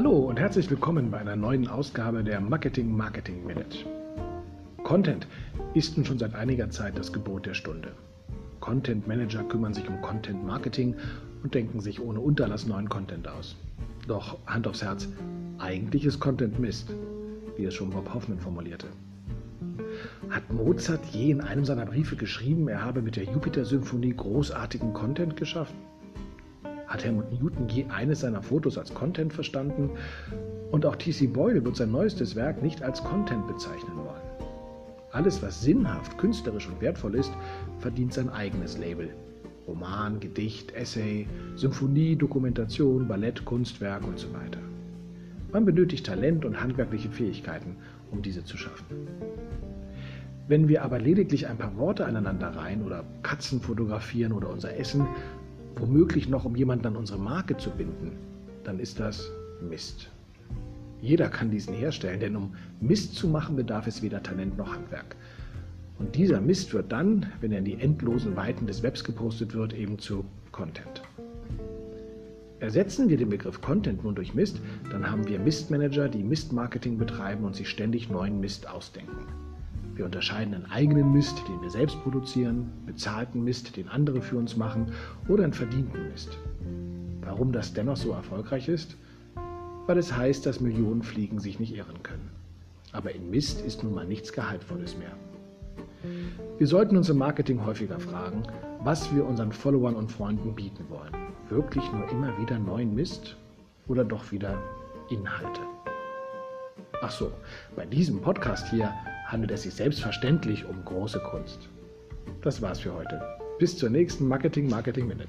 Herzlich willkommen bei einer neuen Ausgabe der Marketing Marketing Minute. Content ist nun schon seit einiger Zeit das Gebot der Stunde. Content Manager kümmern sich um Content Marketing und denken sich ohne Unterlass neuen Content aus. Doch Hand aufs Herz, eigentlich ist Content Mist, wie es schon Bob Hoffman formulierte. Hat Mozart je in einem seiner Briefe geschrieben, er habe mit der Jupiter-Symphonie großartigen Content geschaffen? Hat Helmut Newton je eines seiner Fotos als Content verstanden? Und auch T.C. Boyle wird sein neuestes Werk nicht als Content bezeichnen wollen. Alles, was sinnhaft, künstlerisch und wertvoll ist, verdient sein eigenes Label. Roman, Gedicht, Essay, Symphonie, Dokumentation, Ballett, Kunstwerk und so weiter. Man benötigt Talent und handwerkliche Fähigkeiten, um diese zu schaffen. Wenn wir aber lediglich ein paar Worte aneinander reihen oder Katzen fotografieren oder unser Essen, womöglich noch um jemanden an unsere Marke zu binden, dann ist das Mist. Jeder kann diesen herstellen, denn um Mist zu machen, bedarf es weder Talent noch Handwerk. Und dieser Mist wird dann, wenn er in die endlosen Weiten des Webs gepostet wird, eben zu Content. Ersetzen wir den Begriff Content nun durch Mist, dann haben wir Mistmanager, die Mistmarketing betreiben und sich ständig neuen Mist ausdenken. Wir unterscheiden einen eigenen Mist, den wir selbst produzieren, bezahlten Mist, den andere für uns machen oder einen verdienten Mist. Warum das dennoch so erfolgreich ist? Weil es heißt, dass Millionen Fliegen sich nicht irren können. Aber in Mist ist nun mal nichts Gehaltvolles mehr. Wir sollten uns im Marketing häufiger fragen, was wir unseren Followern und Freunden bieten wollen. Wirklich nur immer wieder neuen Mist oder doch wieder Inhalte? Ach so, bei diesem Podcast hier handelt es sich selbstverständlich um große Kunst. Das war's für heute. Bis zur nächsten Marketing Marketing Minute.